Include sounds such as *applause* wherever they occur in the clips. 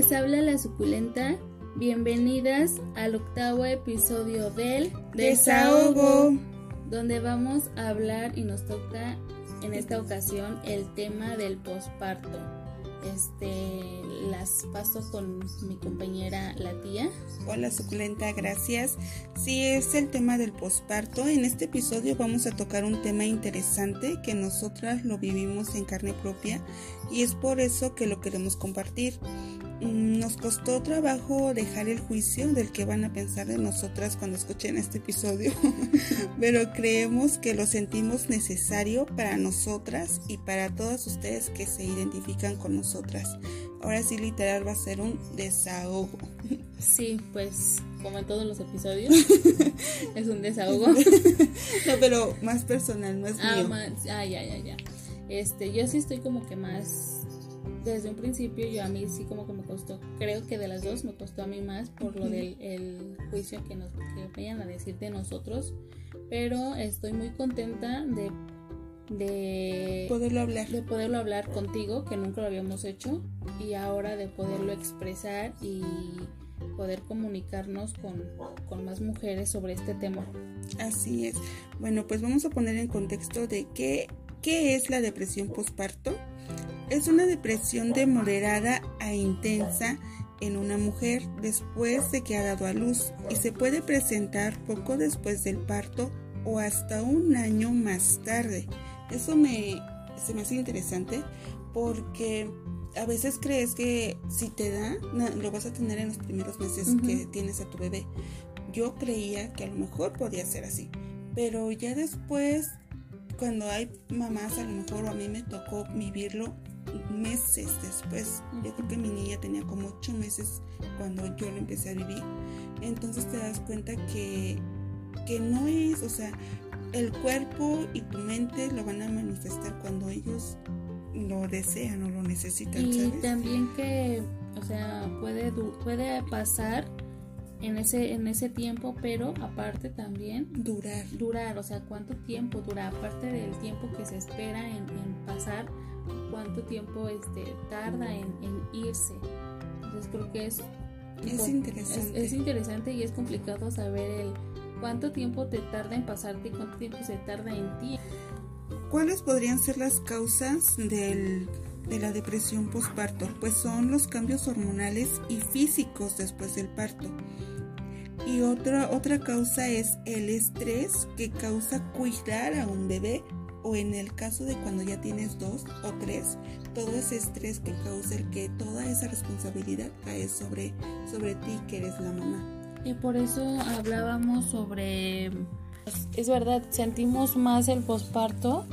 Les habla la suculenta. Bienvenidas al octavo episodio del Desahogo, donde vamos a hablar y nos toca en esta ocasión el tema del posparto. Este, las paso con mi compañera la tía. Hola suculenta, gracias. Sí, es el tema del posparto. En este episodio vamos a tocar un tema interesante que nosotras lo vivimos en carne propia y es por eso que lo queremos compartir. Mm, nos costó trabajo dejar el juicio del que van a pensar de nosotras cuando escuchen este episodio, *laughs* pero creemos que lo sentimos necesario para nosotras y para todas ustedes que se identifican con nosotras. Ahora sí, literal va a ser un desahogo. Sí, pues como en todos los episodios, *laughs* es un desahogo. *laughs* no, pero más personal, más ah, mío. Más, ah, ya, ya, ya. Este, yo sí estoy como que más desde un principio yo a mí sí como que me costó, creo que de las dos me costó a mí más por lo del el juicio que nos que vayan a decir de nosotros, pero estoy muy contenta de de poderlo hablar de poderlo hablar contigo que nunca lo habíamos hecho y ahora de poderlo expresar y poder comunicarnos con, con más mujeres sobre este tema. Así es. Bueno, pues vamos a poner en contexto de qué, qué es la depresión postparto. Es una depresión de moderada a intensa en una mujer después de que ha dado a luz y se puede presentar poco después del parto o hasta un año más tarde. Eso me, se me hace interesante porque a veces crees que si te da, lo vas a tener en los primeros meses que tienes a tu bebé. Yo creía que a lo mejor podía ser así, pero ya después, cuando hay mamás, a lo mejor a mí me tocó vivirlo meses después. Yo creo que mi niña tenía como ocho meses cuando yo lo empecé a vivir. Entonces te das cuenta que, que no es, o sea, el cuerpo y tu mente lo van a manifestar cuando ellos lo desean o lo necesitan. Y también que, o sea, puede, puede pasar en ese, en ese tiempo, pero aparte también durar. Durar, o sea, cuánto tiempo dura, aparte del tiempo que se espera en, en pasar cuánto tiempo este, tarda en, irse. Entonces creo que es, es interesante. Es, interesante y es complicado saber el cuánto tiempo te tarda en pasarte y cuánto tiempo se tarda en ti. ¿Cuáles podrían ser las causas del, de la depresión postparto? Pues son los cambios hormonales y físicos después del parto. Y otra, otra causa es el estrés que causa cuidar a un bebé o en el caso de cuando ya tienes dos o tres, todo ese estrés que causa el que toda esa responsabilidad cae sobre, sobre ti que eres la mamá. Y por eso hablábamos sobre, es verdad, sentimos más el posparto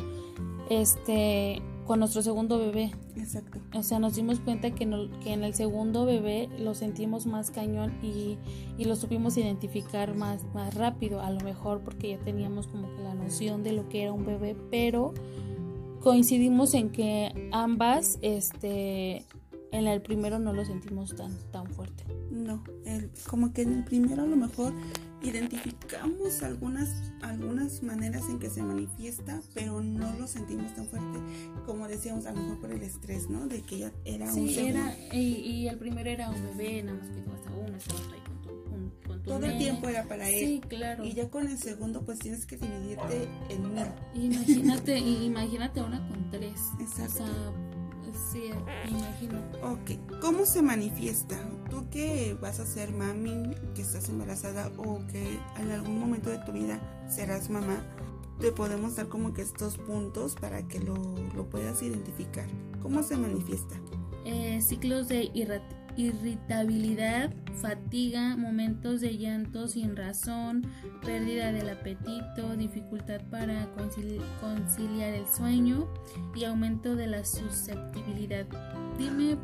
este, con nuestro segundo bebé. Exacto. O sea, nos dimos cuenta que, que en el segundo bebé lo sentimos más cañón y, y, lo supimos identificar más, más rápido, a lo mejor porque ya teníamos como que la noción de lo que era un bebé, pero coincidimos en que ambas, este, en el primero no lo sentimos tan, tan fuerte. No, el, como que en el primero a lo mejor identificamos algunas, algunas maneras en que se manifiesta, pero no lo sentimos tan fuerte como decíamos, a lo mejor por el estrés, ¿no? De que ya era un era, y, y, el primero era un bebé, nada más que tú hasta uno, estabas ahí con tu, con tu Todo el tiempo era para él. Sí, claro. Y ya con el segundo, pues tienes que dividirte en mil. Imagínate, imagínate una con tres. Exacto. O sea, Sí, imagino. Ok, ¿cómo se manifiesta? Tú que vas a ser mami, que estás embarazada o que en algún momento de tu vida serás mamá, te podemos dar como que estos puntos para que lo, lo puedas identificar. ¿Cómo se manifiesta? Eh, ciclos de irritabilidad, fatiga, momentos de llanto sin razón, pérdida del apetito, dificultad para conciliar el sueño y aumento de la susceptibilidad. Dime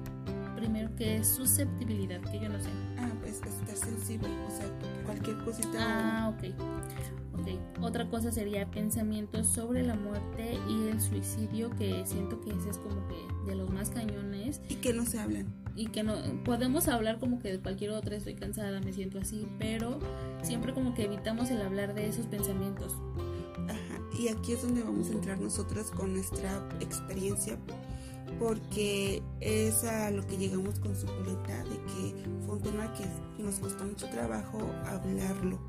primero qué es susceptibilidad, que yo no sé. Ah, pues estar sensible, o sea, cualquier cosita. Ah, ok. Okay. Otra cosa sería pensamientos sobre la muerte y el suicidio, que siento que ese es como que de los más cañones. Y que no se hablan y que no podemos hablar como que de cualquier otra, estoy cansada, me siento así, pero siempre como que evitamos el hablar de esos pensamientos. Ajá, y aquí es donde vamos a entrar nosotras con nuestra experiencia, porque es a lo que llegamos con su de que fue un tema que nos costó mucho trabajo hablarlo.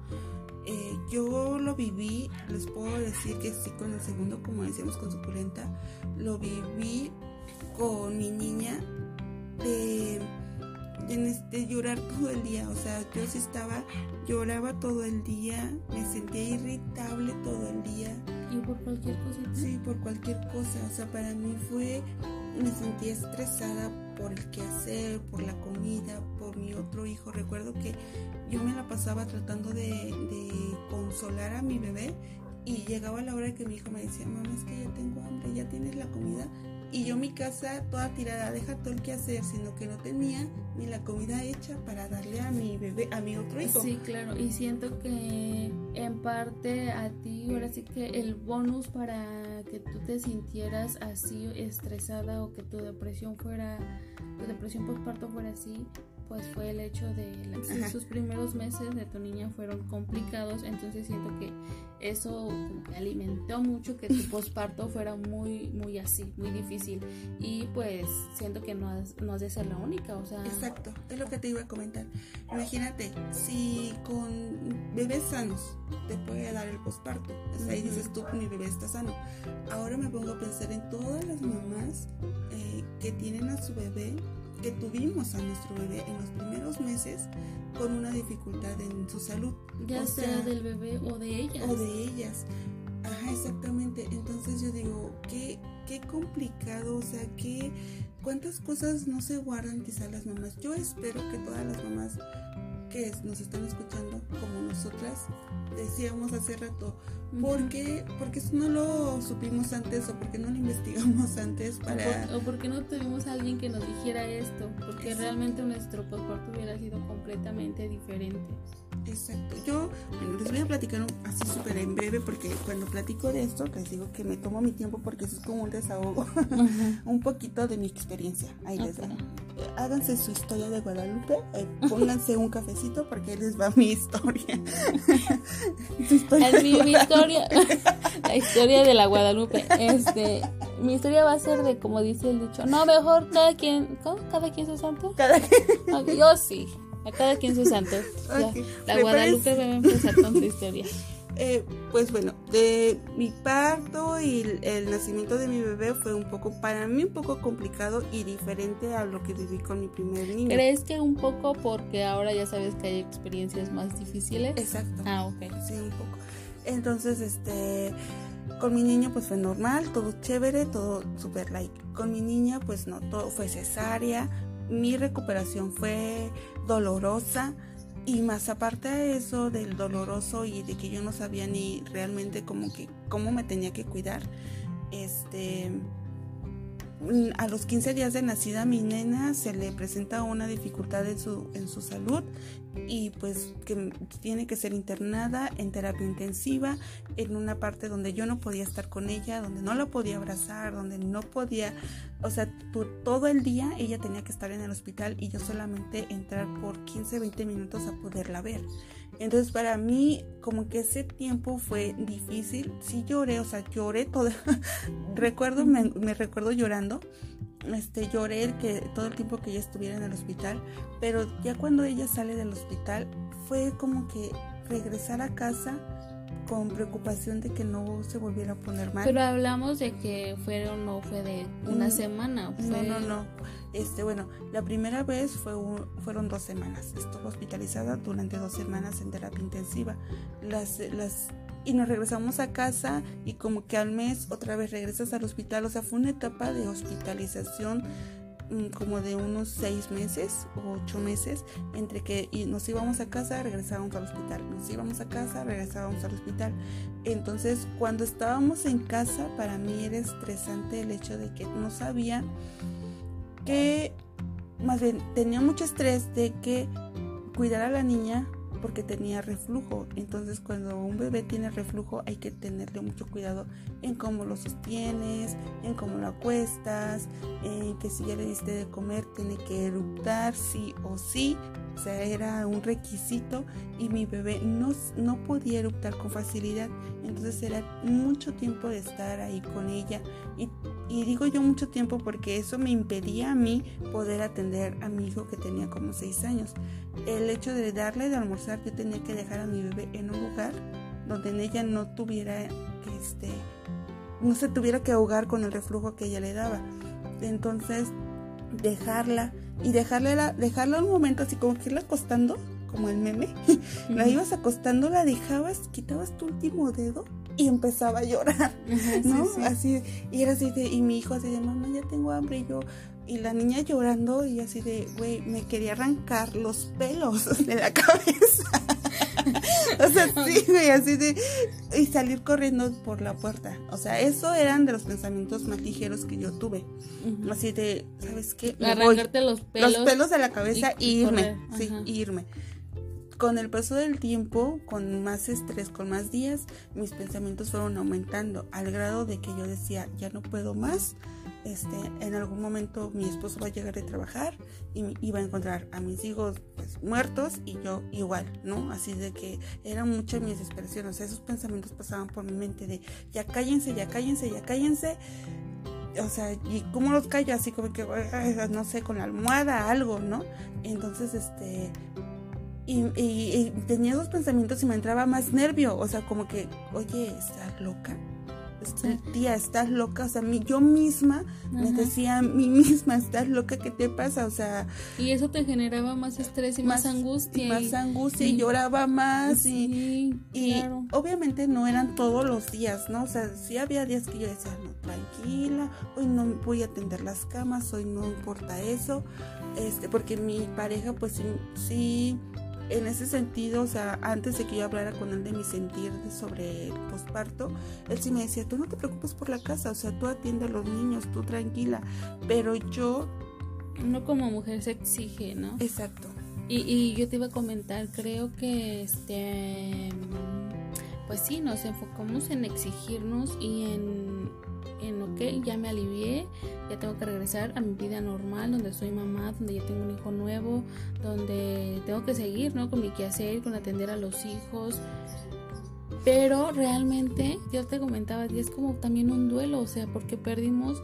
Eh, yo lo viví, les puedo decir que sí, con el segundo, como decíamos con suculenta, lo viví con mi niña de, de, llorar todo el día. O sea, yo sí estaba, lloraba todo el día, me sentía irritable todo el día. ¿Y por cualquier cosa? Sí, por cualquier cosa. O sea, para mí fue, me sentía estresada por el quehacer, por la comida, por mi otro hijo. Recuerdo que yo me la pasaba tratando de, de consolar a mi bebé y llegaba la hora que mi hijo me decía, mamá, es que ya tengo hambre, ya tienes la comida y yo mi casa toda tirada, deja todo el que hacer, sino que no tenía ni la comida hecha para darle a mi bebé, a mi otro hijo. Sí, claro, y siento que en parte a ti, ahora sí que el bonus para que tú te sintieras así estresada o que tu depresión fuera, tu depresión postparto fuera así, pues fue el hecho de sus primeros meses de tu niña fueron complicados, entonces siento que eso alimentó mucho que tu *laughs* posparto fuera muy, muy así, muy difícil. Y pues siento que no has, no has de ser la única, o sea... Exacto, es lo que te iba a comentar. Imagínate, si con bebés sanos te puede dar el posparto, ahí dices tú, mi bebé está sano. Ahora me pongo a pensar en todas las mamás eh, que tienen a su bebé que tuvimos a nuestro bebé en los primeros meses con una dificultad en su salud. Ya sea, del bebé o de ellas. O de ellas. Ajá, exactamente. Entonces yo digo, qué, qué complicado, o sea, qué, cuántas cosas no se guardan quizás las mamás. Yo espero que todas las mamás que nos están escuchando, como nosotras, decíamos hace rato, ¿por qué, porque no lo supimos antes o porque no lo investigamos *laughs* antes para... O, porque no tuvimos a alguien que nos dijera esto, porque realmente nuestro postparto hubiera sido completamente diferente. Exacto. Yo bueno, les voy a platicar así súper en breve porque cuando platico de esto les digo que me tomo mi tiempo porque eso es como un desahogo, *laughs* un poquito de mi experiencia. Ahí les va. Háganse su historia de Guadalupe, eh, pónganse un cafecito porque ahí les va mi historia. *laughs* historia es mi, historia, *laughs* la historia de la Guadalupe. Este, mi historia va a ser de como dice el dicho, no mejor cada quien, ¿cómo? Cada quien su santo. Cada quien. yo sí. A cada quien su santo. *laughs* la Guadalupe va a empezar con su historia. *laughs* Eh, pues bueno, de mi parto y el, nacimiento de mi bebé fue un poco, para mí un poco complicado y diferente a lo que viví con mi primer niño. ¿Crees que un poco porque ahora ya sabes que hay experiencias más difíciles? Exacto. Ah, ok. Sí, un poco. Entonces, este, con mi niño pues fue normal, todo chévere, todo super like. Con mi niña pues no, todo fue cesárea, mi recuperación fue dolorosa y más aparte de eso del doloroso y de que yo no sabía ni realmente cómo que cómo me tenía que cuidar este a los 15 días de nacida mi nena se le presenta una dificultad en su, en su salud y pues que tiene que ser internada en terapia intensiva en una parte donde yo no podía estar con ella, donde no la podía abrazar, donde no podía, o sea, todo el día ella tenía que estar en el hospital y yo solamente entrar por 15, 20 minutos a poderla ver. Entonces para mí como que ese tiempo fue difícil, sí lloré, o sea, lloré todo, *laughs* recuerdo, me, recuerdo llorando, este, lloré que todo el tiempo que ella estuviera en el hospital, pero ya cuando ella sale del hospital fue como que regresar a casa con preocupación de que no se volviera a poner mal. Pero hablamos de que fueron no fue de una mm, semana. No, no, no. Este, bueno, la primera vez fue fueron dos semanas. Estuvo hospitalizada durante dos semanas en terapia intensiva. Las, las y nos regresamos a casa y como que al mes otra vez regresas al hospital. O sea, fue una etapa de hospitalización Mm, como de unos seis meses o ocho meses entre que nos íbamos a casa, regresábamos al hospital, nos íbamos a casa, regresábamos al hospital. Entonces, cuando estábamos en casa, para mí era estresante el hecho de que no sabía que, más bien, tenía mucho estrés de que cuidar a la niña porque tenía reflujo. Entonces cuando un bebé tiene reflujo hay que tenerle mucho cuidado en cómo lo sostienes, en cómo lo acuestas, en que si ya le diste de comer tiene que eruptar sí o sí. O sea, era un requisito y mi bebé no, no podía eruptar con facilidad. Entonces era mucho tiempo de estar ahí con ella. Y, y digo yo mucho tiempo porque eso me impedía a mí poder atender a mi hijo que tenía como 6 años. El hecho de darle de almorzar, yo tenía que dejar a mi bebé en un lugar donde en ella no tuviera este no se tuviera que ahogar con el reflujo que ella le daba. Entonces, dejarla y dejarle la, dejarla un momento así como que irla acostando, como el meme. *laughs* la ibas acostando, la dejabas, quitabas tu último dedo y empezaba a llorar, *laughs* ¿no? Así, y era así de, y mi hijo así de, mamá, ya tengo hambre, y yo, y la niña llorando y así de, güey, me quería arrancar los pelos *laughs* de la cabeza. O sea, sí, güey, así de, y salir corriendo por la puerta. O sea, eso eran de los pensamientos más ligeros que yo tuve. Así de, ¿sabes qué? Arrancarte los pelos. Los pelos de la cabeza y, irme, sí, irme con el paso del tiempo, con más estrés, con más días, mis pensamientos fueron aumentando al grado de que yo decía, ya no puedo más, este, en algún momento mi esposo va a llegar de trabajar y va a encontrar a mis hijos pues, muertos y yo igual, ¿no? Así de que era mucha mi desesperación, o sea, esos pensamientos pasaban por mi mente de ya cállense, ya cállense, ya cállense. O sea, ¿y cómo los callo? Así como que, no sé, con la almohada, algo, ¿no? Entonces, este, y, y, tenía esos pensamientos y me entraba más nervio, o sea, como que, oye, ¿estás loca? tía, estás loca, o sea, yo misma me decía a mí misma, estás loca, ¿qué te pasa? O sea... Y eso te generaba más estrés y más, angustia. Y más angustia y, lloraba más y, y obviamente no eran todos los días, ¿no? O sea, sí había días que yo decía, no, tranquila, hoy no voy a atender las camas, hoy no importa eso, este, porque mi pareja pues sí en ese sentido, o sea, antes de que yo hablara con él de mi sentir sobre el posparto, él sí me decía, tú no te preocupes por la casa, o sea, tú atiende a los niños, tú tranquila, pero yo... Uno como mujer se exige, ¿no? Exacto. Y, y yo te iba a comentar, creo que este... Pues sí, nos enfocamos en exigirnos y en en, ok, ya me alivié, ya tengo que regresar a mi vida normal, donde soy mamá, donde ya tengo un hijo nuevo, donde tengo que seguir, ¿no? Con mi quehacer, con atender a los hijos. Pero realmente, yo te comentaba, y es como también un duelo, o sea, porque perdimos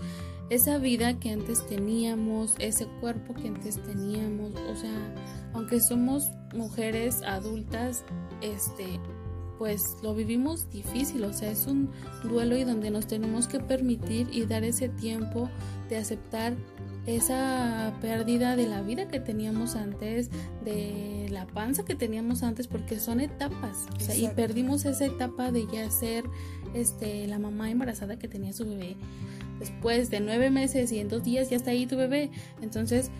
esa vida que antes teníamos, ese cuerpo que antes teníamos, o sea, aunque somos mujeres adultas, este, pues lo vivimos difícil, o sea, es un duelo y donde nos tenemos que permitir y dar ese tiempo de aceptar esa pérdida de la vida que teníamos antes, de la panza que teníamos antes, porque son etapas, o sea, y perdimos esa etapa de ya ser este, la mamá embarazada que tenía su bebé. Después de nueve meses y en dos días ya está ahí tu bebé. Entonces,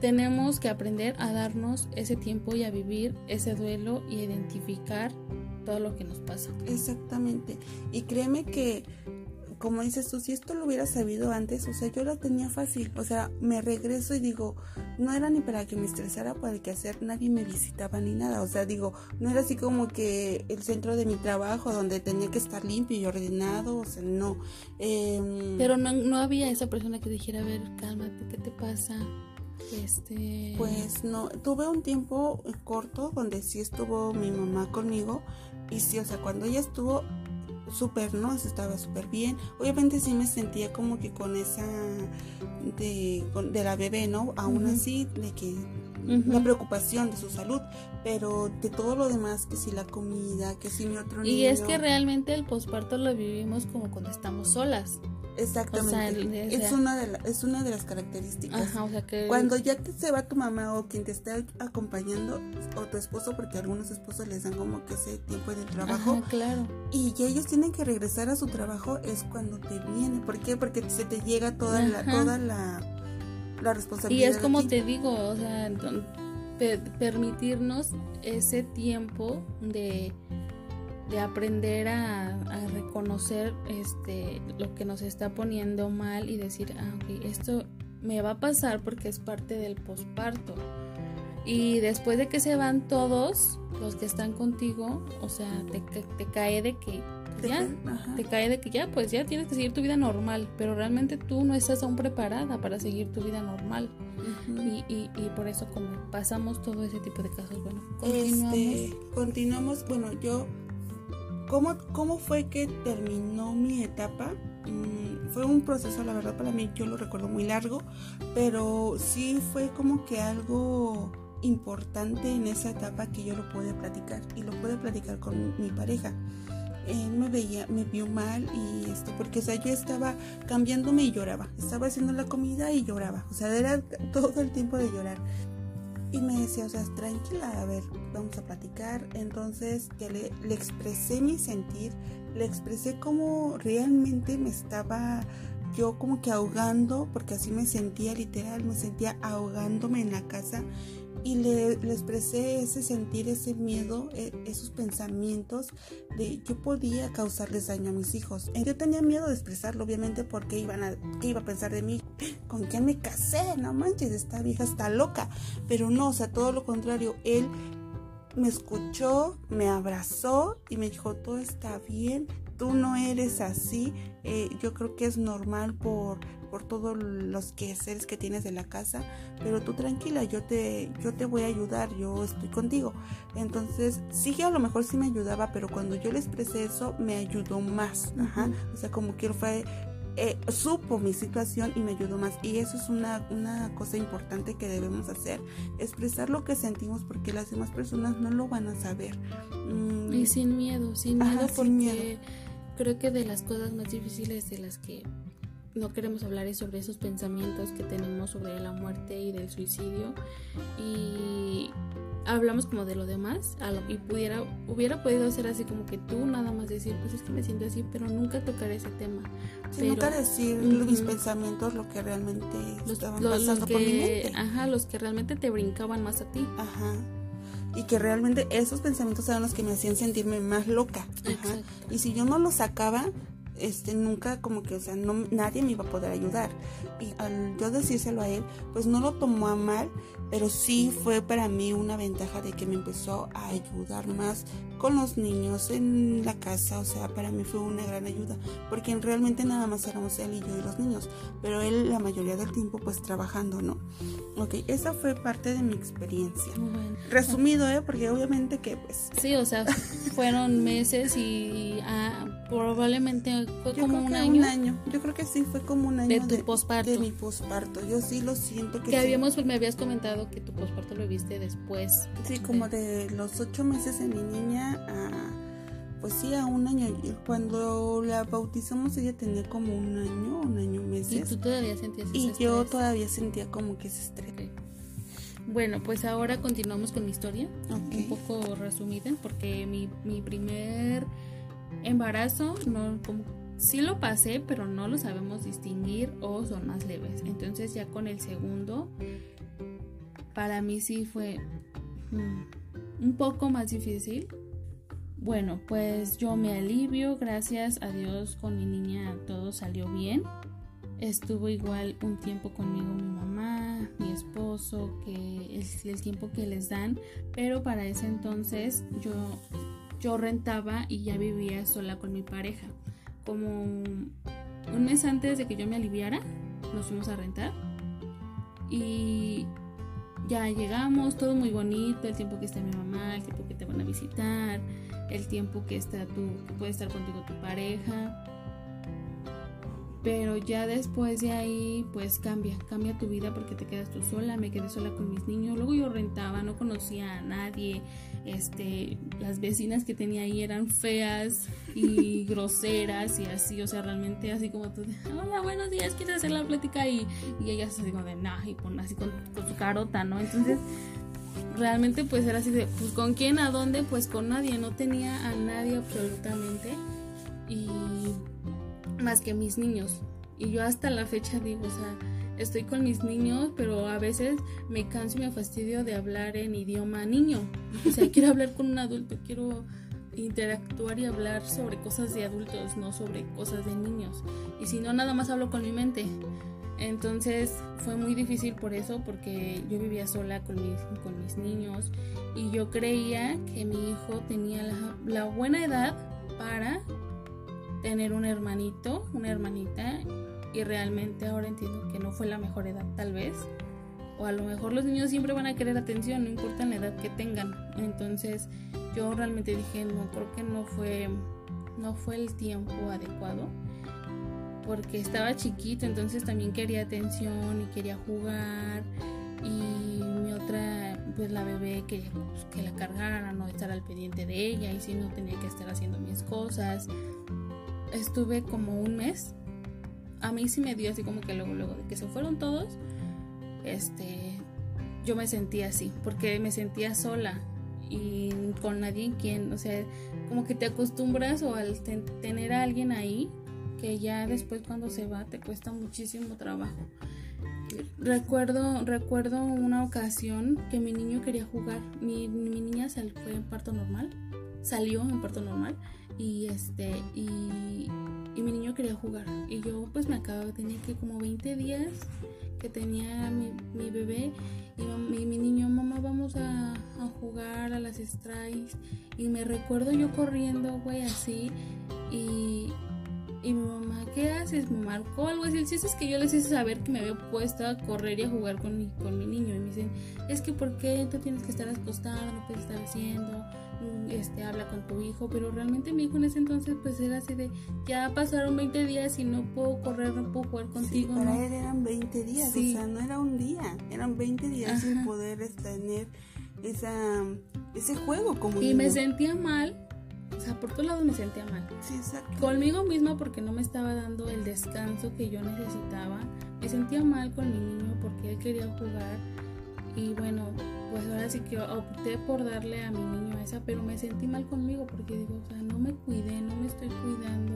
tenemos que aprender a darnos ese tiempo y a vivir ese duelo y identificar todo lo que nos pasa. Exactamente. Y créeme que, como dices tú, si esto lo hubiera sabido antes, o sea, yo lo tenía fácil. O sea, me regreso y digo, no era ni para que me estresara por el que hacer, nadie me visitaba ni nada. O sea, digo, no era así como que el centro de mi trabajo donde tenía que estar limpio y ordenado, o sea, no. Em, Pero no, no había esa persona que dijera, a ver, cálmate, ¿qué te pasa? Este... Pues no, tuve un tiempo corto donde sí estuvo mi mamá conmigo y sí, o sea, cuando ella estuvo súper, ¿no? Estaba súper bien. Obviamente sí me sentía como que con esa de, de la bebé, ¿no? Aún así, de que la preocupación de su salud, pero de todo lo demás, que si la comida, que si mi otro niño. Y es que realmente el posparto lo vivimos como cuando estamos solas. Exactamente. es, una de es una de las características. Cuando ya te se va tu mamá o quien te está acompañando o tu esposo, porque algunos esposos les dan como que ese tiempo de trabajo. claro. Y ya ellos tienen que regresar a su trabajo es cuando te viene. ¿Por qué? Porque se te llega toda la toda la, la responsabilidad. Y es como te digo, o sea, permitirnos ese tiempo de de aprender a, reconocer este lo que nos está poniendo mal y decir ah, ok, esto me va a pasar porque es parte del posparto Y después de que se van todos los que están contigo, o sea, te, te cae de que ya, te cae de que ya, pues ya tienes que seguir tu vida normal, pero realmente tú no estás aún preparada para seguir tu vida normal. y, y, y, por eso como pasamos todo ese tipo de casos, bueno, continuamos. Este, continuamos, bueno, yo, ¿cómo, ¿cómo fue que terminó mi etapa? Mm, fue un proceso, la verdad, para mí yo lo recuerdo muy largo, pero sí fue como que algo importante en esa etapa que yo lo pude platicar y lo pude platicar con mi pareja. Él me veía, me vio mal y esto, porque o sea, yo estaba cambiándome y lloraba, estaba haciendo la comida y lloraba, o sea, era todo el tiempo de llorar. Y me decía, o sea, tranquila, a ver, vamos a platicar. Entonces, que le, le expresé mi sentir, le expresé cómo realmente me estaba yo como que ahogando, porque así me sentía literal, me sentía ahogándome en la casa y le, expresé ese sentir, ese miedo, e, esos pensamientos de yo podía causarles daño a mis hijos. Yo tenía miedo de expresarlo, obviamente, porque iban a, ¿qué iba a pensar de mí? ¿Con quién me casé? No manches, esta vieja está loca. Pero no, o sea, todo lo contrario, él me escuchó, me abrazó y me dijo, todo está bien, tú no eres así, eh, yo creo que es normal por, por todos los quehaceres que tienes de la casa, pero tú tranquila, yo te, yo te voy a ayudar, yo estoy contigo. Entonces, sí que a lo mejor sí me ayudaba, pero cuando yo le expresé eso, me ayudó más. O sea, como que fue eh, supo mi situación y me ayudó más. Y eso es una, una, cosa importante que debemos hacer, expresar lo que sentimos porque las demás personas no lo van a saber. Mm. Y sin miedo, sin miedo porque creo que de las cosas más difíciles de las que no queremos hablar es sobre esos pensamientos que tenemos sobre la muerte y del suicidio. Y hablamos como de lo demás y pudiera hubiera podido ser así como que tú nada más decir pues es que me siento así pero nunca tocar ese tema. Nunca decir mis pensamientos lo que realmente los, estaban pasando por mi mente. ajá los que realmente te brincaban más a ti. Ajá y que realmente esos pensamientos eran los que me hacían sentirme más loca. Y si yo no los sacaba, este nunca como que o sea no nadie me iba a poder ayudar. Y al yo decírselo a él pues no lo tomó a mal pero sí fue para mí una ventaja de que me empezó a ayudar más con los niños en la casa, o sea, para mí fue una gran ayuda, porque realmente nada más éramos él y yo y los niños, pero él la mayoría del tiempo pues trabajando, ¿no? Ok, esa fue parte de mi experiencia. Resumido, ¿eh? Porque obviamente que pues... Sí, o sea, fueron meses y ah, probablemente fue como un año. Un año, yo creo que sí, fue como un año. De tu posparto. De mi posparto, yo sí lo siento que... Que habíamos, me habías comentado que tu posparto lo viste después. Sí, como de los ocho meses de mi niña a, pues sí, a un año. Cuando la bautizamos ella tenía como un año, un año meses. Y tú todavía sentías ese Y yo todavía sentía como que ese estrés. Bueno, pues ahora continuamos con mi historia, un poco resumida, porque mi, mi primer embarazo no como sí lo pasé, pero no lo sabemos distinguir o son más leves. Entonces ya con el segundo para mí sí fue mm, un poco más difícil. Bueno, pues yo me alivio, gracias a Dios con mi niña todo salió bien. Estuvo igual un tiempo conmigo mi mamá, mi esposo, que es el tiempo que les dan, pero para ese entonces yo, yo rentaba y ya vivía sola con mi pareja. Como un mes antes de que yo me aliviara, nos fuimos a rentar y ya llegamos, todo muy bonito, el tiempo que está mi mamá, el tiempo que te van a visitar, el tiempo que está tú, que puede estar contigo tu pareja. Pero ya después de ahí, pues cambia, cambia tu vida porque te quedas tú sola, me quedé sola con mis niños, luego yo rentaba, no conocía a nadie, este, las vecinas que tenía ahí eran feas y *laughs* groseras y así, o sea, realmente así como tú, hola, buenos días, ¿quieres hacer la plática? Y, y ellas así como de, nah, y pon así con, con su carota, ¿no? Entonces, realmente pues era así de, pues con quién, a dónde, pues con nadie, no tenía a nadie absolutamente y más que mis niños. Y yo hasta la fecha digo, o sea, estoy con mis niños, pero a veces me canso y me fastidio de hablar en idioma niño. O sea, quiero hablar con un adulto, quiero interactuar y hablar sobre cosas de adultos, no sobre cosas de niños. Y si no, nada más hablo con mi mente. Entonces fue muy difícil por eso, porque yo vivía sola con mis, con mis niños y yo creía que mi hijo tenía la, la buena edad para tener un hermanito, una hermanita, y realmente ahora entiendo que no fue la mejor edad tal vez. O a lo mejor los niños siempre van a querer atención, no importa la edad que tengan. Entonces yo realmente dije, no, creo que no fue, no fue el tiempo adecuado porque estaba chiquito, entonces también quería atención y quería jugar. Y mi otra, pues la bebé quería pues, que la cargaran, no estar al pendiente de ella y si no tenía que estar haciendo mis cosas. Estuve como un mes, a mí sí me dio así como que luego, luego de que se fueron todos, este, yo me sentía así, porque me sentía sola y con nadie quien, o sea, como que te acostumbras o al tener a alguien ahí, que ya después cuando se va te cuesta muchísimo trabajo. Recuerdo, recuerdo una ocasión que mi niño quería jugar. Mi, niña fue en parto normal, salió en parto normal y este y, mi niño quería jugar y yo pues me acababa, tenía que como 20 días que tenía mi, bebé y mi, niño, mamá, vamos a, jugar a las strikes y me recuerdo yo corriendo, güey, así y, y mi mamá, ¿qué haces? Me marcó algo así. El es que yo les hice saber que me había puesto a correr y a jugar con mi, con mi niño. Y me dicen, es que ¿por qué tú tienes que estar acostado? No puedes estar haciendo. Mm, este, habla con tu hijo. Pero realmente mi hijo en ese entonces pues era así de, ya pasaron 20 días y no puedo correr, no puedo jugar contigo. para él eran 20 días, o sea, no era un día. Eran 20 días sin poder tener esa, ese juego como Y me sentía mal o sea, por todos lados me sentía mal. Sí, exacto. Conmigo misma porque no me estaba dando el descanso que yo necesitaba. Me sentía mal con mi niño porque él quería jugar. Y bueno, pues ahora sí que opté por darle a mi niño esa, pero me sentí mal conmigo porque digo, o sea, no me cuidé, no me estoy cuidando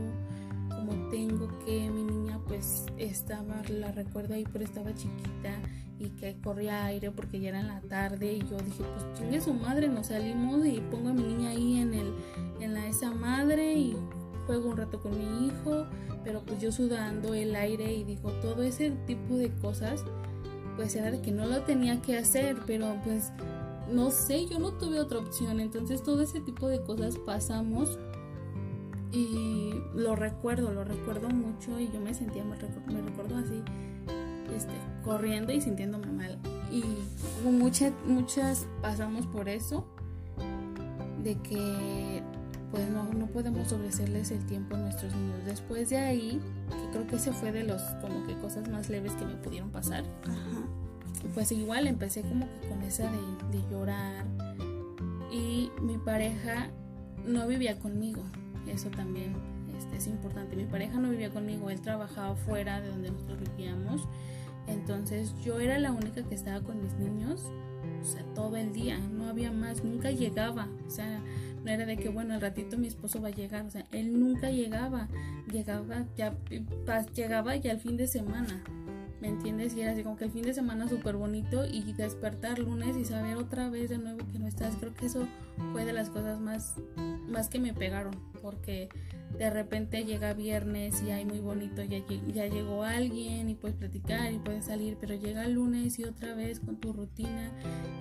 como tengo que. Mi niña pues estaba, la recuerdo ahí, pero estaba chiquita y que corría aire porque ya era en la tarde y yo dije pues chingue su madre nos salimos y pongo a mi niña ahí en el en la esa madre y juego un rato con mi hijo pero pues yo sudando el aire y digo todo ese tipo de cosas pues era de que no lo tenía que hacer pero pues no sé yo no tuve otra opción entonces todo ese tipo de cosas pasamos y lo recuerdo lo recuerdo mucho y yo me sentía me recuerdo así este, corriendo y sintiéndome mal. Y muchas, muchas pasamos por eso, de que pues no, no podemos ofrecerles el tiempo a nuestros niños. Después de ahí, que creo que ese fue de los como que cosas más leves que me pudieron pasar. Pues igual empecé como que con esa de, de llorar. Y mi pareja no vivía conmigo. Eso también este, es importante. Mi pareja no vivía conmigo, él trabajaba fuera de donde nosotros vivíamos. Entonces yo era la única que estaba con mis niños, o sea, todo el día, no había más, nunca llegaba, o sea, no era de que, bueno, al ratito mi esposo va a llegar, o sea, él nunca llegaba, llegaba ya, llegaba ya el fin de semana, ¿me entiendes? Y era así como que el fin de semana súper bonito y despertar lunes y saber otra vez de nuevo que no estás, creo que eso fue de las cosas más, más que me pegaron, porque de repente llega viernes y hay muy bonito, ya, ya llegó alguien y puedes platicar y puedes salir, pero llega el lunes y otra vez con tu rutina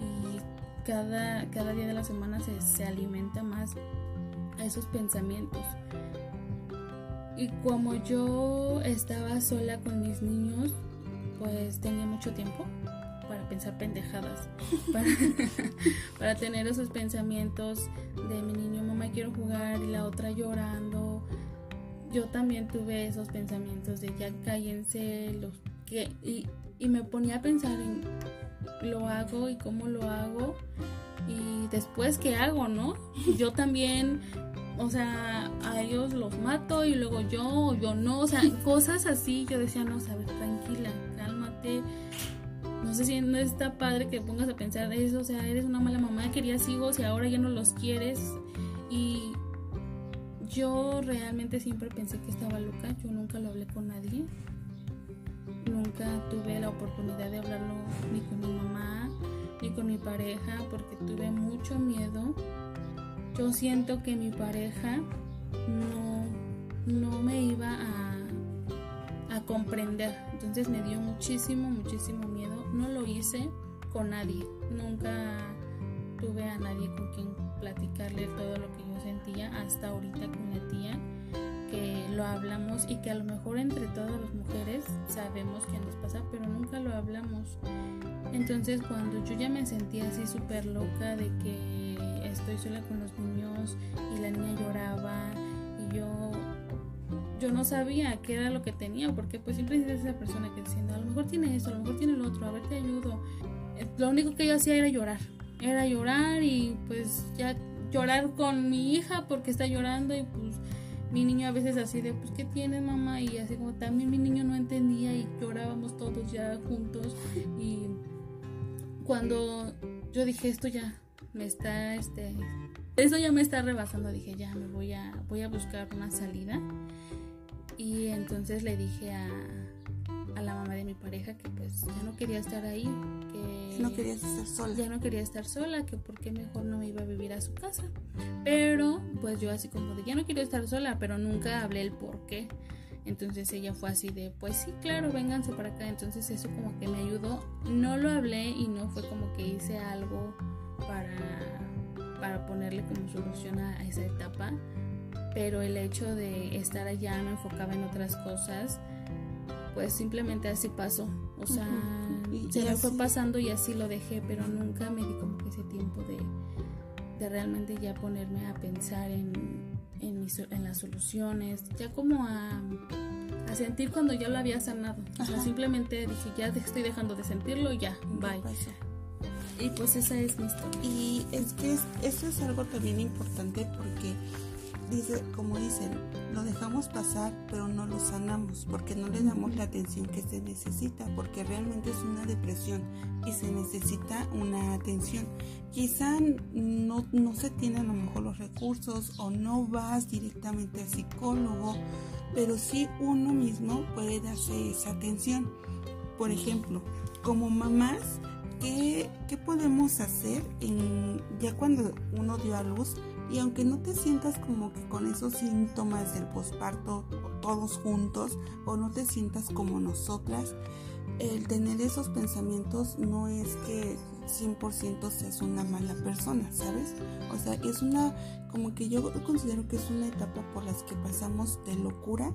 y cada, cada día de la semana se, se alimenta más a esos pensamientos. Y como yo estaba sola con mis niños, pues tenía mucho tiempo para pensar pendejadas, *laughs* para, para tener esos pensamientos de mi niño, mamá quiero jugar y la otra llorando. Yo también tuve esos pensamientos de ya cállense, los que y, y me ponía a pensar en lo hago y cómo lo hago y después qué hago, ¿no? Yo también o sea, a ellos los mato y luego yo, yo no, o sea, cosas así, yo decía, no, sabes, tranquila, sé si no está padre que pongas a pensar eso, o sea, eres una mala mamá, querías hijos y ahora ya no los quieres. Y yo realmente siempre pensé que estaba loca, yo nunca lo hablé con nadie. Nunca tuve la oportunidad de hablarlo ni con mi mamá, ni con mi pareja, porque tuve mucho miedo. Yo siento que mi pareja no, no me iba a comprender. Entonces me dio muchísimo, muchísimo miedo. No lo hice con nadie. Nunca tuve a nadie con quien platicarle todo lo que yo sentía hasta ahorita con mi tía que lo hablamos y que a lo mejor entre todas las mujeres sabemos qué nos pasa, pero nunca lo hablamos. Entonces cuando yo ya me sentía así súper loca de que estoy sola con los niños y la niña lloraba y yo yo no sabía qué era lo que tenía porque pues siempre es esa persona que diciendo a lo mejor tiene esto, a lo mejor tiene lo otro, a ver te ayudo. Eh, lo único que yo hacía era llorar, era llorar y pues ya llorar con mi hija porque está llorando y pues mi niño a veces así de, pues, ¿qué tienes, mamá? Y así como también mi niño no entendía y llorábamos todos ya juntos. Y cuando yo dije, esto ya me está, este, eso ya me está rebasando, dije, ya me voy a, voy a buscar una salida. Y entonces le dije a, a la mamá de mi pareja que pues ya no quería estar ahí, que no quería estar sola. Ya no quería estar sola, que por qué mejor no me iba a vivir a su casa. Pero pues yo así como de ya no quiero estar sola, pero nunca hablé el por qué. Entonces ella fue así de, pues sí, claro, vénganse para acá. Entonces eso como que me ayudó. No lo hablé y no fue como que hice algo para, para ponerle como solución a esa etapa. Pero el hecho de estar allá me enfocaba en otras cosas pues simplemente así pasó. O sea, se me fue pasando y así lo dejé, pero nunca me di como que ese tiempo de, de realmente ya ponerme a pensar en, en, en las soluciones, ya como a, a, sentir cuando ya lo había sanado. O sea, simplemente dije, ya estoy dejando de sentirlo, ya, bye. Y pues esa es mi historia. Y es que eso es algo también importante porque dice, como dicen, lo dejamos pasar, pero no lo sanamos porque no le damos la atención que se necesita, porque realmente es una depresión y se necesita una atención. Quizá no, no se tienen a lo mejor los recursos o no vas directamente al psicólogo, pero sí uno mismo puede darse esa atención. Por ejemplo, como mamás, ¿qué, qué podemos hacer en, ya cuando uno dio a luz? Y aunque no te sientas como que con esos síntomas del posparto todos juntos o no te sientas como nosotras, el tener esos pensamientos no es que 100% seas una mala persona, ¿sabes? O sea, es una, como que yo considero que es una etapa por las que pasamos de locura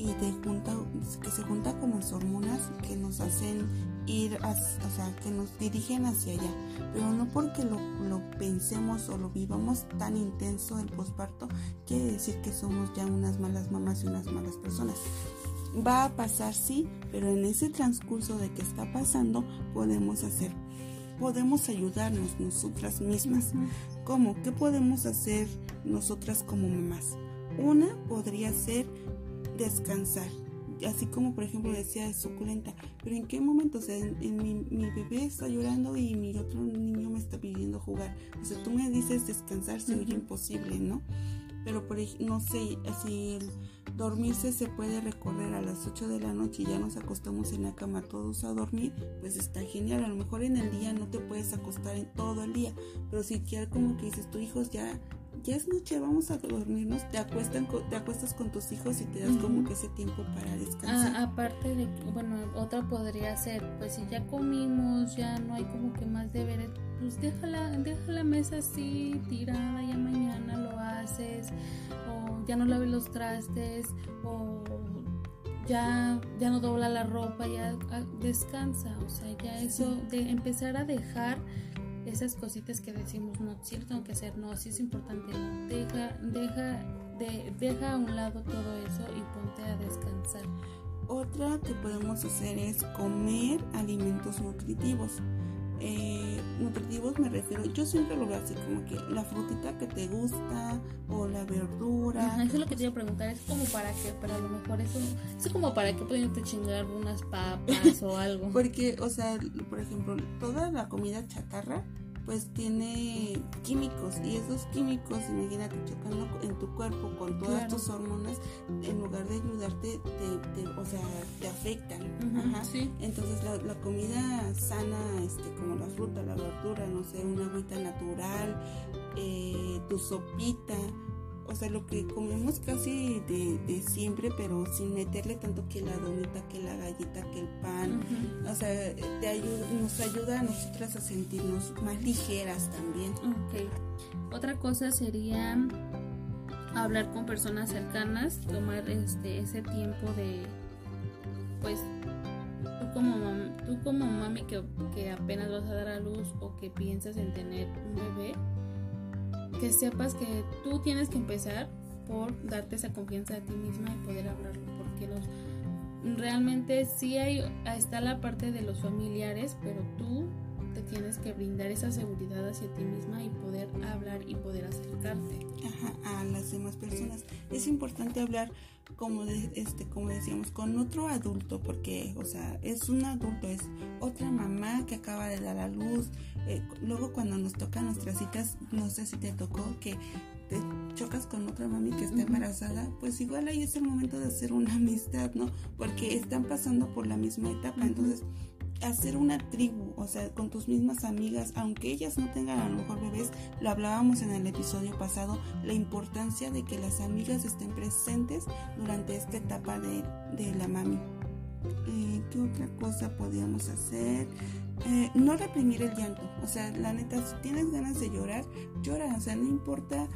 y de junta, que se junta con las hormonas que nos hacen ir, o sea, que nos dirigen hacia allá, pero no porque lo, lo pensemos o lo vivamos tan intenso el posparto, quiere decir que somos ya unas malas mamás y unas malas personas. Va a pasar, sí, pero en ese transcurso de que está pasando podemos hacer, podemos ayudarnos nosotras mismas. ¿Cómo? ¿Qué podemos hacer nosotras como mamás? Una podría ser descansar. Así como por ejemplo decía suculenta, pero en qué momento, o sea, en, mi, bebé está llorando y mi otro niño me está pidiendo jugar. O sea, tú me dices descansar, se oye imposible, ¿no? Pero por no sé, el dormirse se puede recorrer a las 8 de la noche y ya nos acostamos en la cama todos a dormir, pues está genial. A lo mejor en el día no te puedes acostar en todo el día, pero si quieres como que dices, tu hijo ya ya es noche, vamos a dormirnos, te, acuestan, te acuestas con tus hijos y te das como que ese tiempo para descansar. Ah, aparte de, bueno, otra podría ser, pues si ya comimos, ya no hay como que más deberes, pues déjala, deja la mesa así tirada, ya mañana lo haces, o ya no laves los trastes, o ya, ya no dobla la ropa, ya ah, descansa, o sea, ya eso de empezar a dejar esas cositas que decimos, no, sí lo tengo que hacer, no, sí es importante, deja, deja, de, deja a un lado todo eso y ponte a descansar. Otra que podemos hacer es comer alimentos nutritivos. Eh, nutritivos me refiero, yo siempre lo veo así como que la frutita que te gusta o la verdura. eso es lo que te iba a preguntar, es como para que, pero a lo mejor eso, es como para que pueden chingar unas papas o algo. *laughs* Porque, o sea, por ejemplo, toda la comida chatarra pues tiene químicos y esos químicos, imagínate chocando en tu cuerpo con todas tus hormonas, en lugar de ayudarte, te, o sea, te afectan. Entonces la, comida sana, este, como la fruta, la verdura, no sé, una agüita natural, eh, tu sopita, o sea, lo que comemos casi de, siempre, pero sin meterle tanto que la donita, que la galleta, que el pan. O sea, te ayuda, nos ayuda a nosotras a sentirnos más ligeras también. Ok. Otra cosa sería hablar con personas cercanas, tomar este ese tiempo de pues tú como tú como mami que, que apenas vas a dar a luz o que piensas en tener un bebé que sepas que tú tienes que empezar por darte esa confianza de ti misma y poder hablarlo, porque los, realmente sí hay, está la parte de los familiares, pero tú te tienes que brindar esa seguridad hacia ti misma y poder hablar y poder acercarte a las demás personas. Es importante hablar como de, este como decíamos con otro adulto porque o sea es un adulto es otra mamá que acaba de dar a luz eh, luego cuando nos tocan nuestras citas no sé si te tocó que te chocas con otra mami que está embarazada, pues igual ahí es el momento de hacer una *laughs* amistad, ¿no? Porque están pasando por la misma etapa, entonces hacer una tribu, o sea, con tus mismas amigas, aunque ellas no tengan a lo mejor bebés, lo hablábamos en el episodio pasado, la importancia de que las amigas estén presentes durante esta etapa de, la mami. Eh, ¿Qué otra cosa podríamos hacer? Eh, no reprimir el llanto, o sea, la neta, si tienes ganas de llorar, llora, o sea, no importa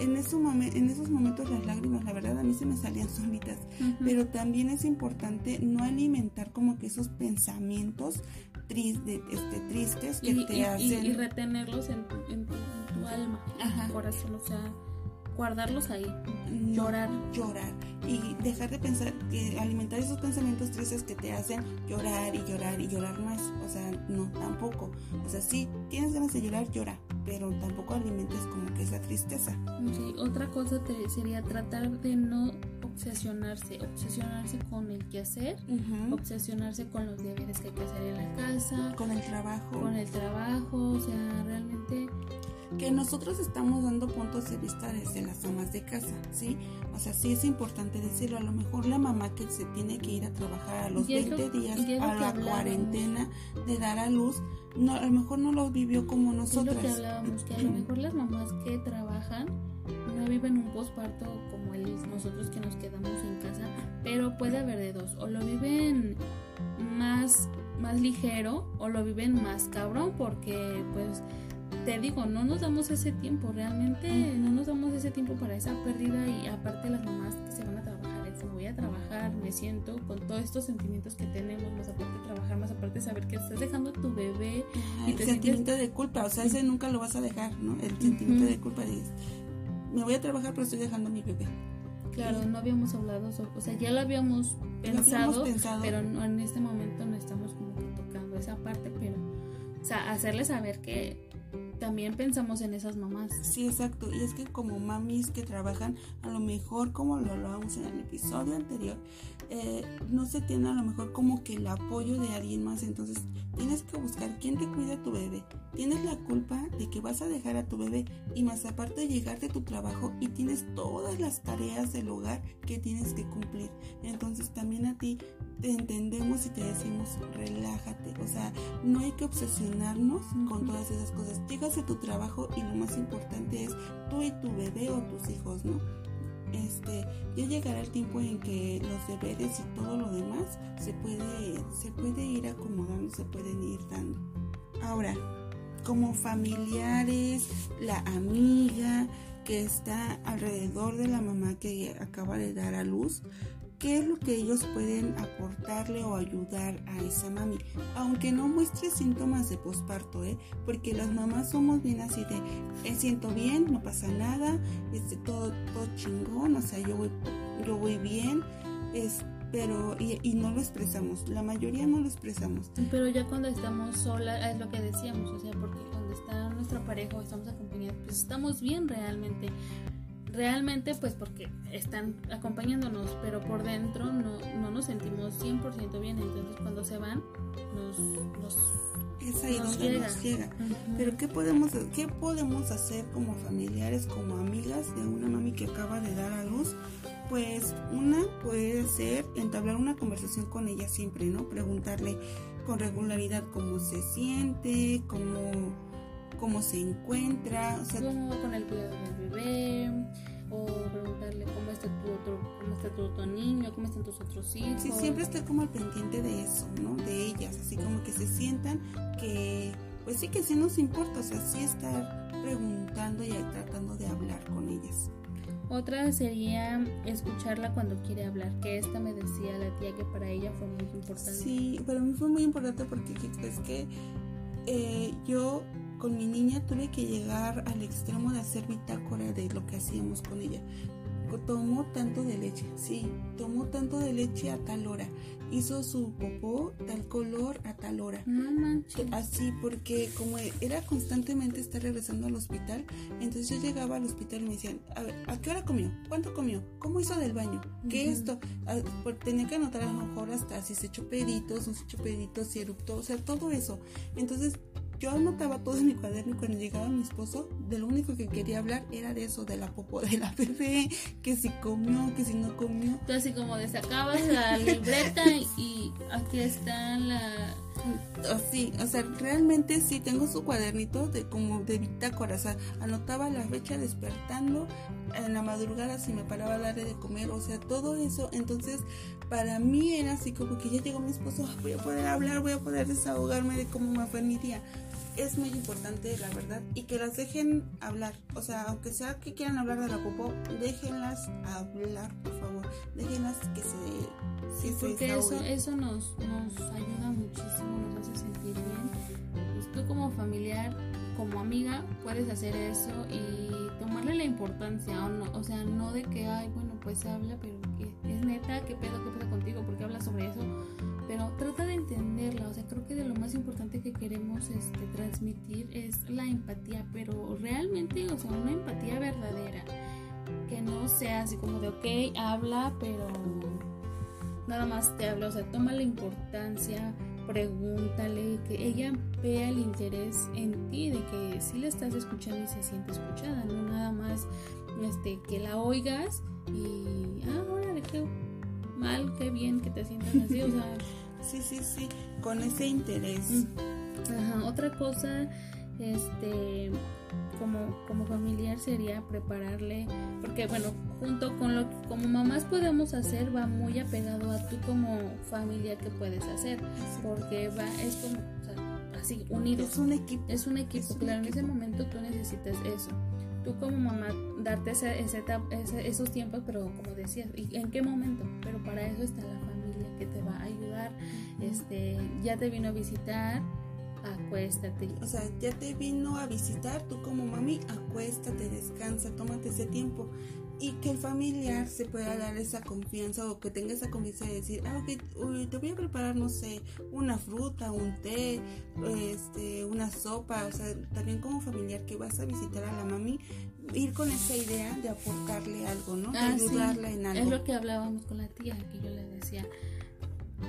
en, esos en esos momentos las lágrimas, la verdad, a mí se me salían solitas. Pero también es importante no alimentar como que esos pensamientos este, tristes que te hacen. Y, retenerlos en tu, en tu, alma, Ajá. corazón, o sea, guardarlos ahí, llorar. Llorar. Y dejar de pensar, que alimentar esos pensamientos tristes que te hacen llorar y llorar y llorar más. O sea, no, tampoco. O sea, si tienes ganas de llorar, llora pero tampoco alimentes como que esa tristeza. Sí, otra cosa sería tratar de no obsesionarse, obsesionarse con el quehacer, hacer, obsesionarse con los deberes que hay que hacer en la casa, con el trabajo, con el trabajo, o sea, realmente que nosotros estamos dando puntos de vista desde las amas de casa, ¿sí? O sea, sí es importante decirlo, a lo mejor la mamá que se tiene que ir a trabajar a los 20 días, a la cuarentena de dar a luz, no, a lo mejor no lo vivió como nosotros. Es lo que hablábamos, que a lo mejor las mamás que trabajan no viven un posparto como el, nosotros que nos quedamos en casa, pero puede haber de dos, o lo viven más, más ligero o lo viven más cabrón porque pues te digo, no nos damos ese tiempo, realmente no nos damos ese tiempo para esa pérdida y aparte las mamás que se van a trabajar, es, me voy a trabajar, me siento con todos estos sentimientos que tenemos, más aparte de trabajar, más aparte de saber que estás dejando a tu bebé. y el sentimiento de culpa, o sea, ese nunca lo vas a dejar, ¿no? El sentimiento de culpa de, me voy a trabajar pero estoy dejando a mi bebé. Claro, no habíamos hablado, o sea, ya lo habíamos pensado, pero no, en este momento no estamos como que tocando esa parte, pero, o sea, hacerle saber que también pensamos en esas mamás. Sí, exacto. Y es que como mamis que trabajan, a lo mejor como lo hablábamos en el episodio anterior, eh, no se tiene a lo mejor como que el apoyo de alguien más. Entonces tienes que buscar quién te cuida a tu bebé. Tienes la culpa de que vas a dejar a tu bebé y más aparte de llegar de tu trabajo y tienes todas las tareas del hogar que tienes que cumplir. Entonces también a ti te entendemos y te decimos relájate. O sea, no hay que obsesionarnos con todas esas cosas. Llegas a tu trabajo y lo más importante es tú y tu bebé o tus hijos, ¿no? Este, ya llegará el tiempo en que los deberes y todo lo demás se puede, se puede ir acomodando, se pueden ir dando. Ahora, como familiares, la amiga que está alrededor de la mamá que acaba de dar a luz, qué es lo que ellos pueden aportarle o ayudar a esa mami, aunque no muestre síntomas de posparto, ¿eh? porque las mamás somos bien así de, eh, siento bien, no pasa nada, este, todo, todo chingón, o sea, yo voy, yo voy bien, es, pero, y, y, no lo expresamos, la mayoría no lo expresamos. Pero ya cuando estamos solas, es lo que decíamos, o sea, porque cuando está nuestra pareja o estamos acompañados, pues estamos bien realmente realmente pues porque están acompañándonos, pero por dentro no, no nos sentimos 100% bien, entonces cuando se van nos... nos es ahí donde llega. nos llega. Pero ¿qué podemos, ¿qué podemos hacer como familiares, como amigas de una mami que acaba de dar a luz? Pues una puede ser entablar una conversación con ella siempre, ¿no? Preguntarle con regularidad cómo se siente, cómo cómo se encuentra, o sea, cómo con el cuidado del bebé, o preguntarle cómo está tu otro, cómo está tu otro niño, cómo están tus otros hijos. Sí, siempre estar como al pendiente de eso, ¿no? De ellas, así como que se sientan que, pues sí que sí nos importa, o sea, sí estar preguntando y tratando de hablar con ellas. Otra sería escucharla cuando quiere hablar, que esta me decía la tía que para ella fue muy importante. Sí, para mí fue muy importante porque es que eh, yo con mi niña tuve que llegar al extremo de hacer bitácora de lo que hacíamos con ella tomó tanto de leche, sí, tomó tanto de leche a tal hora, hizo su popó tal color a tal hora. No manches. Así, porque como era constantemente estar regresando al hospital, entonces yo llegaba al hospital y me decían, a ver, ¿a qué hora comió? ¿Cuánto comió? ¿Cómo hizo del baño? ¿Qué esto? Ah, tenía que anotar a lo mejor hasta si se echó peditos, no se echó peditos, si eruptó, o sea, todo eso. Entonces yo anotaba todo en mi cuaderno y cuando llegaba mi esposo, de lo único que quería hablar era de eso, de la popo de la bebé, que si comió, que si no comió. Entonces así como desacabas la *laughs* libreta y aquí está la... Sí, o sea, realmente sí tengo su cuadernito de como de bitácora, o sea, anotaba la fecha despertando, en la madrugada si me paraba a darle de comer, o sea, todo eso, entonces para mí era así como que ya llegó mi esposo, voy a poder hablar, voy a poder desahogarme de cómo me fue mi día es muy importante, la verdad, y que las dejen hablar. O sea, aunque sea que quieran hablar de la popó, déjenlas hablar, por favor. Déjenlas que se. Sí, porque eso, eso nos, nos ayuda muchísimo, nos hace sentir bien. Pues tú, como familiar, como amiga, puedes hacer eso y tomarle la importancia, o, no, o sea, no de que, ay, bueno, pues habla, pero es neta, ¿qué pedo, qué pedo contigo? porque hablas sobre eso? Pero trata de entenderla, o sea, creo que de lo más importante que queremos este, transmitir es la empatía, pero realmente, o sea, una empatía verdadera, que no sea así como de, ok, habla, pero nada más te habla, o sea, toma la importancia, pregúntale, que ella vea el interés en ti, de que sí la estás escuchando y se siente escuchada, no nada más este, que la oigas y, ah, órale, qué mal, qué bien que te sientas así, o sea. *laughs* Sí, sí, sí, con ese interés. Ajá, otra cosa, este, como, como familiar sería prepararle, porque bueno, junto con lo que como mamás podemos hacer, va muy apegado a tú como familia que puedes hacer, porque va, es como, o sea, así, unidos. Es un equipo. Es un equipo, claro, en ese momento tú necesitas eso tú como mamá darte ese, ese, esos tiempos, pero como decías, ¿y en qué momento? Pero para eso está la familia que te va a ayudar. Este, ya te vino a visitar, acuéstate. O sea, ya te vino a visitar, tú como mami, acuéstate, descansa, tómate ese tiempo y que el familiar se pueda dar esa confianza o que tenga esa confianza de decir, ah, ok, te voy a preparar, no sé, una fruta, un té, este, una sopa, o sea, también como familiar que vas a visitar a la mami, ir con esa idea de aportarle algo, ¿no? De ah, ayudarla en algo. Es lo que hablábamos con la tía, que yo le decía,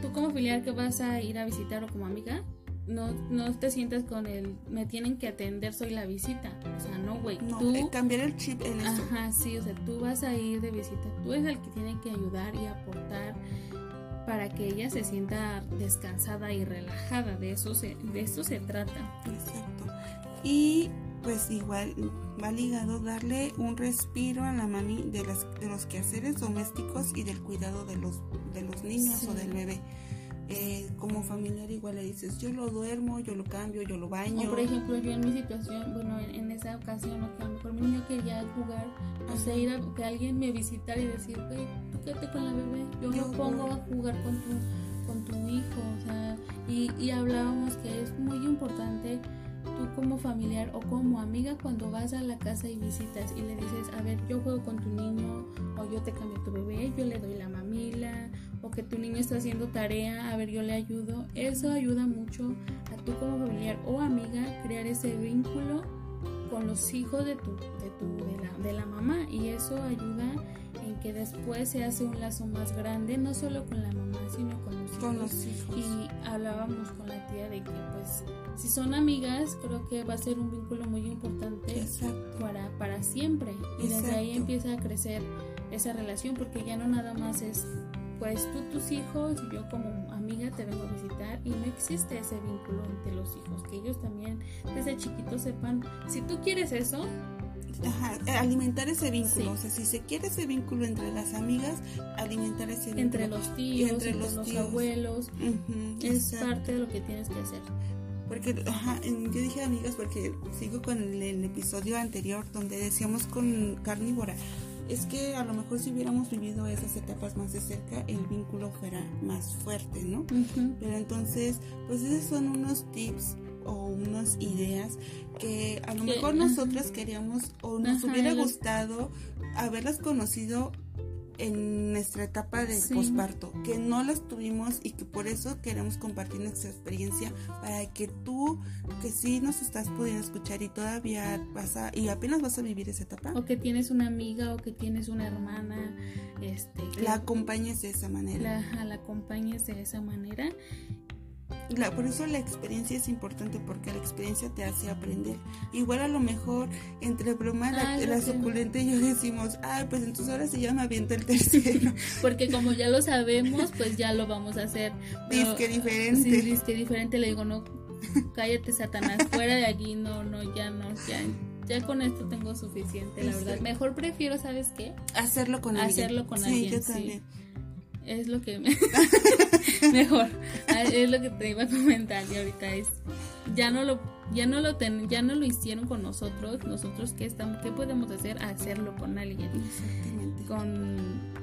tú como familiar que vas a ir a visitar o como amiga, no, no te sientas con el me tienen que atender, soy la visita. O sea, no, güey. No, tú, eh, cambiar el chip en Ajá, sí, o sea, tú vas a ir de visita. Tú eres el que tiene que ayudar y aportar para que ella se sienta descansada y relajada. De eso se, de eso se trata. Exacto. Y pues igual va ligado darle un respiro a la mami de, las, de los quehaceres domésticos y del cuidado de los, de los niños o del bebé eh, como familiar igual le dices, yo lo duermo, yo lo cambio, yo lo baño. O por ejemplo, yo en mi situación, bueno, en, esa ocasión, que a lo mejor mi niño quería jugar, o sea, ir a que alguien me visitara y decir, güey, tú quédate con la bebé, yo, me pongo a jugar con tu, con tu hijo, o sea, y, y hablábamos que es muy importante tú como familiar o como amiga cuando vas a la casa y visitas y le dices, a ver, yo juego con tu niño o yo te cambio tu bebé, yo le doy la mamila o que tu niño está haciendo tarea, a ver, yo le ayudo. Eso ayuda mucho a tú como familiar o amiga crear ese vínculo con los hijos de tu, de tu, de la, de la mamá y eso ayuda en que después se hace un lazo más grande, no solo con la mamá, sino con los, con los hijos. Y hablábamos con la tía de que pues si son amigas, creo que va a ser un vínculo muy importante para, para siempre. Y desde ahí empieza a crecer esa relación porque ya no nada más es pues tú tus hijos y yo como amiga te vengo a visitar y no existe ese vínculo entre los hijos, que ellos también desde chiquitos sepan, si tú quieres eso, Ajá, alimentar ese vínculo, o sea, si se quiere ese vínculo entre las amigas, alimentar ese vínculo. Entre los tíos, entre, los, abuelos, es parte de lo que tienes que hacer. Porque, ajá, yo dije amigas porque sigo con el, episodio anterior donde decíamos con carnívora, es que a lo mejor si hubiéramos vivido esas etapas más de cerca, el vínculo fuera más fuerte, ¿no? Pero entonces, pues esos son unos tips o unas ideas que a lo mejor nosotras queríamos o nos hubiera gustado haberlas conocido en nuestra etapa de posparto, que no las tuvimos y que por eso queremos compartir nuestra experiencia para que tú, que sí nos estás pudiendo escuchar y todavía vas a, y apenas vas a vivir esa etapa. O que tienes una amiga o que tienes una hermana, este, la acompañes de esa manera. La, la acompañes de esa manera por eso la experiencia es importante porque la experiencia te hace aprender. Igual a lo mejor entre broma la, la suculenta y yo decimos, ay, pues entonces ahora se llama viento el tercero. *laughs* porque como ya lo sabemos, pues ya lo vamos a hacer. Disque diferente. Sí, disque diferente. Le digo, no, cállate Satanás, fuera de aquí, no, no, ya no, ya. Ya con esto tengo suficiente, la verdad. Mejor prefiero, ¿sabes qué? Hacerlo con alguien. Hacerlo con alguien. Yo también es lo que me... *laughs* mejor ah, es lo que te iba a comentar y ahorita es ya no lo ya no lo ten, ya no lo hicieron con nosotros nosotros qué estamos qué podemos hacer hacerlo con alguien exactamente con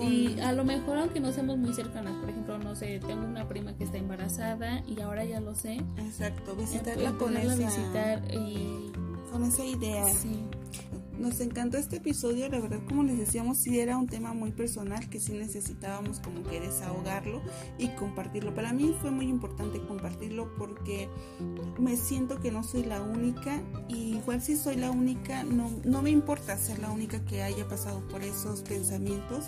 y a lo mejor aunque no seamos muy cercanas, por ejemplo, no sé, tengo una prima que está embarazada y ahora ya lo sé. Exacto, visitarla con esa visitar y con esa idea. Sí. Nos encantó este episodio, la verdad como les decíamos, sí era un tema muy personal que sí necesitábamos como que desahogarlo y compartirlo. Para mí fue muy importante compartirlo porque me siento que no soy la única y igual si soy la única, no, no me importa ser la única que haya pasado por esos pensamientos,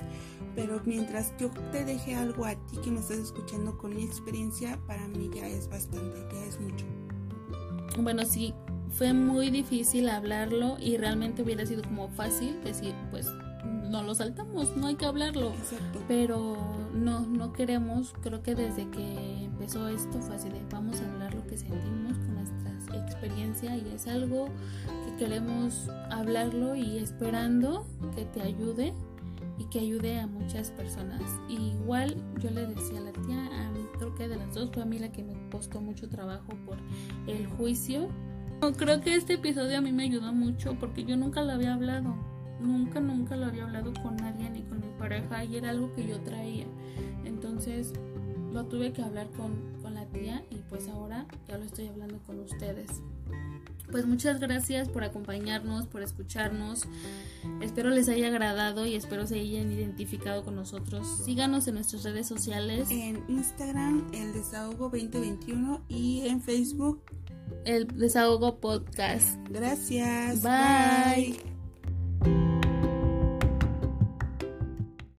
pero mientras yo te deje algo a ti que me estás escuchando con mi experiencia, para mí ya es bastante, ya es mucho. Bueno, sí, fue muy difícil hablarlo y realmente hubiera sido como fácil decir, pues no lo saltamos, no hay que hablarlo. Pero no, no queremos, creo que desde que empezó esto fue así de vamos a hablar lo que sentimos con nuestra experiencia y es algo que queremos hablarlo y esperando que te ayude y que ayude a muchas personas. igual yo le decía a la tía, creo que de las dos fue a mí la que me costó mucho trabajo por el juicio Creo que este episodio a mí me ayudó mucho porque yo nunca lo había hablado. Nunca, nunca lo había hablado con nadie ni con mi pareja y era algo que yo traía. Entonces lo tuve que hablar con, con la tía y pues ahora ya lo estoy hablando con ustedes. Pues muchas gracias por acompañarnos, por escucharnos. Espero les haya agradado y espero se hayan identificado con nosotros. Síganos en nuestras redes sociales. En Instagram, el desahogo 2021 y en Facebook, el Desahogo Podcast. Gracias. Bye.